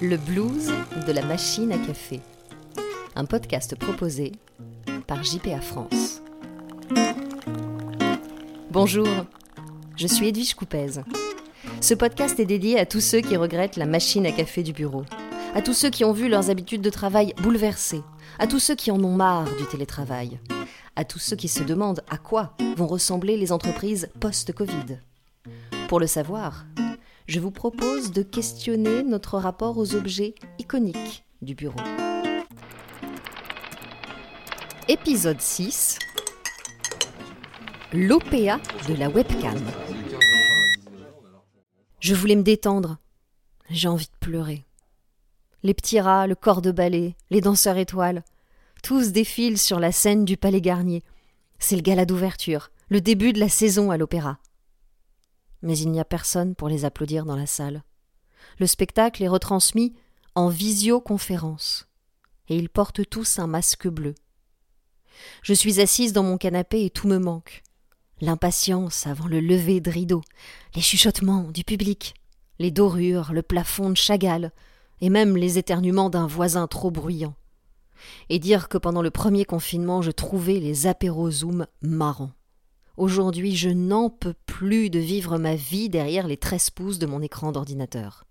Le blues de la machine à café. Un podcast proposé par JPA France. Bonjour, je suis Edwige Coupez. Ce podcast est dédié à tous ceux qui regrettent la machine à café du bureau, à tous ceux qui ont vu leurs habitudes de travail bouleversées, à tous ceux qui en ont marre du télétravail, à tous ceux qui se demandent à quoi vont ressembler les entreprises post-Covid. Pour le savoir, je vous propose de questionner notre rapport aux objets iconiques du bureau. Épisode 6 L'OPA de la webcam. Je voulais me détendre. J'ai envie de pleurer. Les petits rats, le corps de ballet, les danseurs étoiles, tous défilent sur la scène du Palais Garnier. C'est le gala d'ouverture, le début de la saison à l'opéra mais il n'y a personne pour les applaudir dans la salle. Le spectacle est retransmis en visioconférence, et ils portent tous un masque bleu. Je suis assise dans mon canapé et tout me manque. L'impatience avant le lever de rideau, les chuchotements du public, les dorures, le plafond de Chagall, et même les éternuements d'un voisin trop bruyant. Et dire que pendant le premier confinement je trouvais les apéros Zoom marrants. Aujourd'hui, je n'en peux plus de vivre ma vie derrière les 13 pouces de mon écran d'ordinateur.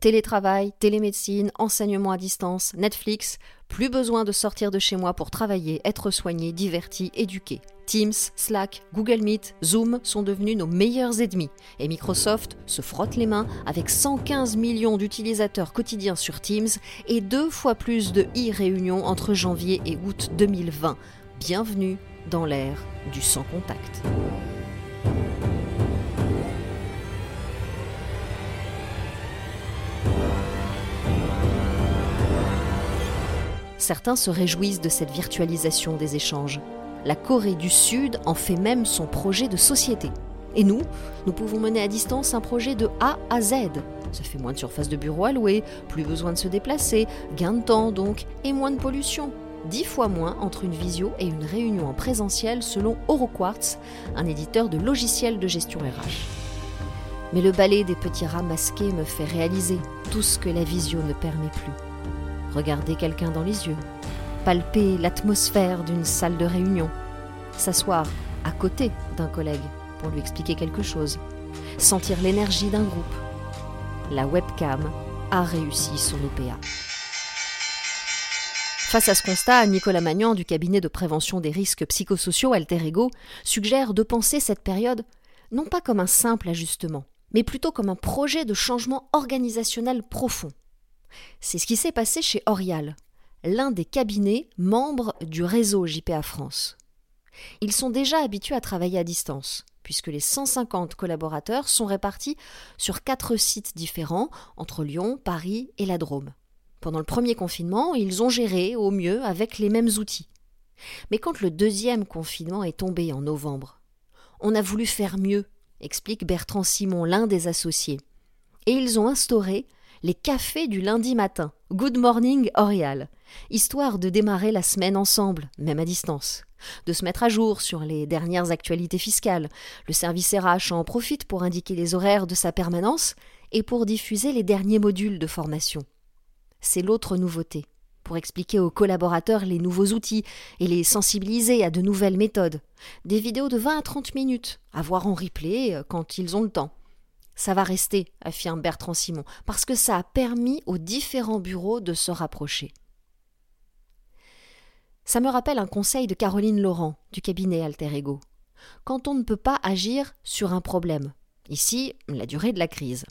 Télétravail, télémédecine, enseignement à distance, Netflix, plus besoin de sortir de chez moi pour travailler, être soigné, diverti, éduqué. Teams, Slack, Google Meet, Zoom sont devenus nos meilleurs ennemis et Microsoft se frotte les mains avec 115 millions d'utilisateurs quotidiens sur Teams et deux fois plus de e-réunions entre janvier et août 2020. Bienvenue dans l'ère du sans contact. Certains se réjouissent de cette virtualisation des échanges. La Corée du Sud en fait même son projet de société. Et nous, nous pouvons mener à distance un projet de A à Z. Ça fait moins de surface de bureau à louer, plus besoin de se déplacer, gain de temps donc, et moins de pollution dix fois moins entre une visio et une réunion en présentiel selon Euroquartz, un éditeur de logiciels de gestion RH. Mais le balai des petits rats masqués me fait réaliser tout ce que la visio ne permet plus. Regarder quelqu'un dans les yeux, palper l'atmosphère d'une salle de réunion, s'asseoir à côté d'un collègue pour lui expliquer quelque chose, sentir l'énergie d'un groupe. La webcam a réussi son OPA. Face à ce constat, Nicolas Magnan du cabinet de prévention des risques psychosociaux Alter Ego suggère de penser cette période non pas comme un simple ajustement, mais plutôt comme un projet de changement organisationnel profond. C'est ce qui s'est passé chez Orial, l'un des cabinets membres du réseau JPA France. Ils sont déjà habitués à travailler à distance, puisque les 150 collaborateurs sont répartis sur quatre sites différents entre Lyon, Paris et la Drôme. Pendant le premier confinement, ils ont géré au mieux avec les mêmes outils. Mais quand le deuxième confinement est tombé en novembre, on a voulu faire mieux, explique Bertrand Simon, l'un des associés. Et ils ont instauré les cafés du lundi matin, Good Morning Orial, histoire de démarrer la semaine ensemble, même à distance, de se mettre à jour sur les dernières actualités fiscales. Le service RH en profite pour indiquer les horaires de sa permanence et pour diffuser les derniers modules de formation c'est l'autre nouveauté, pour expliquer aux collaborateurs les nouveaux outils et les sensibiliser à de nouvelles méthodes. Des vidéos de 20 à 30 minutes, à voir en replay euh, quand ils ont le temps. Ça va rester, affirme Bertrand Simon, parce que ça a permis aux différents bureaux de se rapprocher. Ça me rappelle un conseil de Caroline Laurent, du cabinet Alter Ego. Quand on ne peut pas agir sur un problème, ici la durée de la crise,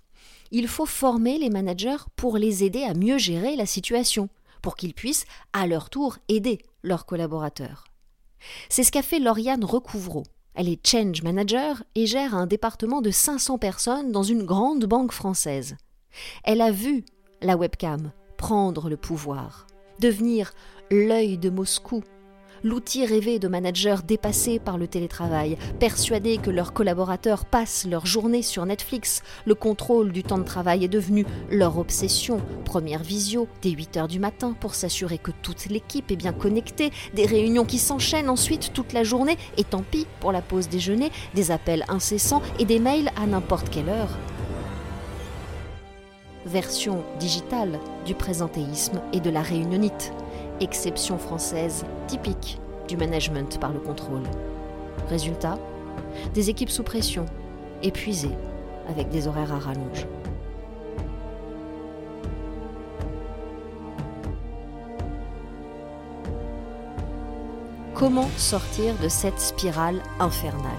il faut former les managers pour les aider à mieux gérer la situation, pour qu'ils puissent, à leur tour, aider leurs collaborateurs. C'est ce qu'a fait Lauriane Recouvreau. Elle est change manager et gère un département de 500 personnes dans une grande banque française. Elle a vu la webcam prendre le pouvoir, devenir l'œil de Moscou l'outil rêvé de managers dépassés par le télétravail, persuadés que leurs collaborateurs passent leur journée sur Netflix. Le contrôle du temps de travail est devenu leur obsession. Première visio dès 8 heures du matin pour s'assurer que toute l'équipe est bien connectée, des réunions qui s'enchaînent ensuite toute la journée, et tant pis pour la pause déjeuner, des appels incessants et des mails à n'importe quelle heure. Version digitale du présentéisme et de la réunionite, exception française typique du management par le contrôle. Résultat Des équipes sous pression, épuisées, avec des horaires à rallonge. Comment sortir de cette spirale infernale?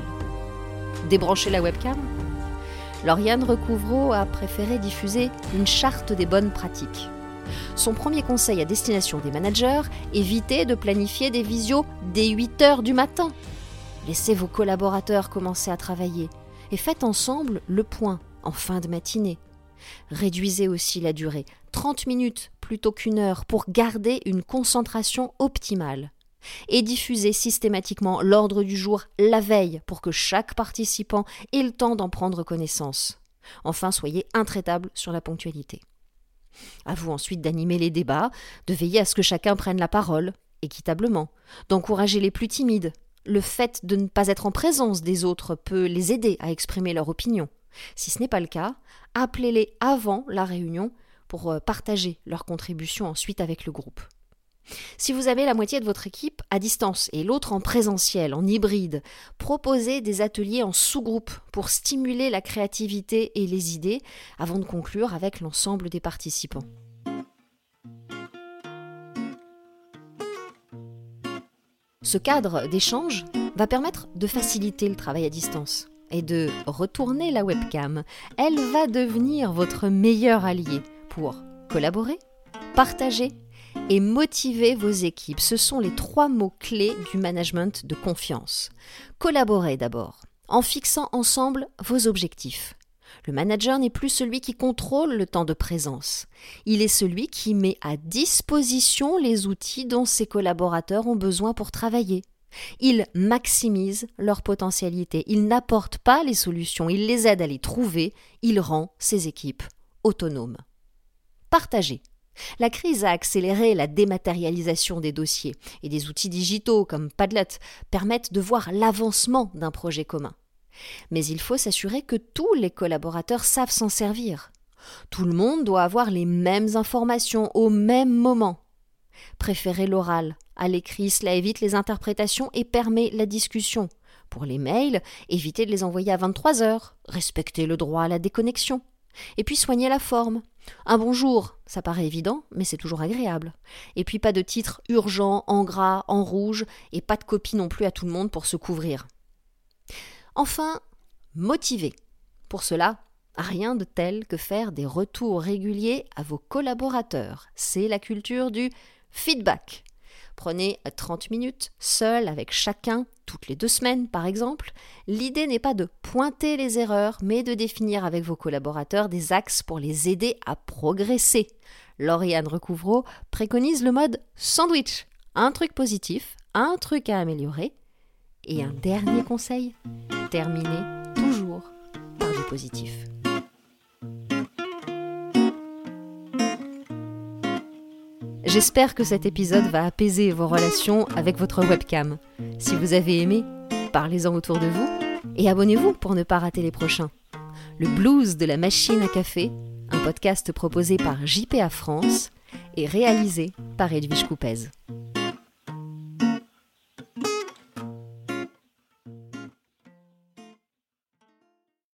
Débrancher la webcam? Lauriane Recouvreau a préféré diffuser une charte des bonnes pratiques. Son premier conseil à destination des managers, évitez de planifier des visios dès 8 heures du matin. Laissez vos collaborateurs commencer à travailler et faites ensemble le point en fin de matinée. Réduisez aussi la durée, 30 minutes plutôt qu'une heure, pour garder une concentration optimale. Et diffusez systématiquement l'ordre du jour la veille pour que chaque participant ait le temps d'en prendre connaissance. Enfin, soyez intraitable sur la ponctualité. À vous ensuite d'animer les débats, de veiller à ce que chacun prenne la parole, équitablement, d'encourager les plus timides. Le fait de ne pas être en présence des autres peut les aider à exprimer leur opinion. Si ce n'est pas le cas, appelez-les avant la réunion pour euh, partager leur contribution ensuite avec le groupe. Si vous avez la moitié de votre équipe à distance et l'autre en présentiel, en hybride, proposez des ateliers en sous-groupe pour stimuler la créativité et les idées avant de conclure avec l'ensemble des participants. Ce cadre d'échange va permettre de faciliter le travail à distance et de retourner la webcam. Elle va devenir votre meilleur allié pour collaborer, partager et motiver vos équipes. Ce sont les trois mots clés du management de confiance. Collaborez d'abord, en fixant ensemble vos objectifs. Le manager n'est plus celui qui contrôle le temps de présence. Il est celui qui met à disposition les outils dont ses collaborateurs ont besoin pour travailler. Il maximise leur potentialité. Il n'apporte pas les solutions, il les aide à les trouver, il rend ses équipes autonomes. Partagez. La crise a accéléré la dématérialisation des dossiers et des outils digitaux comme Padlet permettent de voir l'avancement d'un projet commun. Mais il faut s'assurer que tous les collaborateurs savent s'en servir. Tout le monde doit avoir les mêmes informations au même moment. Préférez l'oral. À l'écrit, cela évite les interprétations et permet la discussion. Pour les mails, évitez de les envoyer à 23 heures. Respectez le droit à la déconnexion. Et puis soignez la forme. Un bonjour, ça paraît évident, mais c'est toujours agréable. Et puis pas de titre urgent, en gras, en rouge, et pas de copie non plus à tout le monde pour se couvrir. Enfin, motiver. Pour cela, rien de tel que faire des retours réguliers à vos collaborateurs. C'est la culture du feedback. Prenez 30 minutes seul avec chacun toutes les deux semaines par exemple, l'idée n'est pas de pointer les erreurs, mais de définir avec vos collaborateurs des axes pour les aider à progresser. Lauriane Recouvreau préconise le mode sandwich. Un truc positif, un truc à améliorer, et un dernier conseil, terminer toujours par du positif. J'espère que cet épisode va apaiser vos relations avec votre webcam. Si vous avez aimé, parlez-en autour de vous et abonnez-vous pour ne pas rater les prochains. Le blues de la machine à café, un podcast proposé par JPA France et réalisé par Edwige Coupez.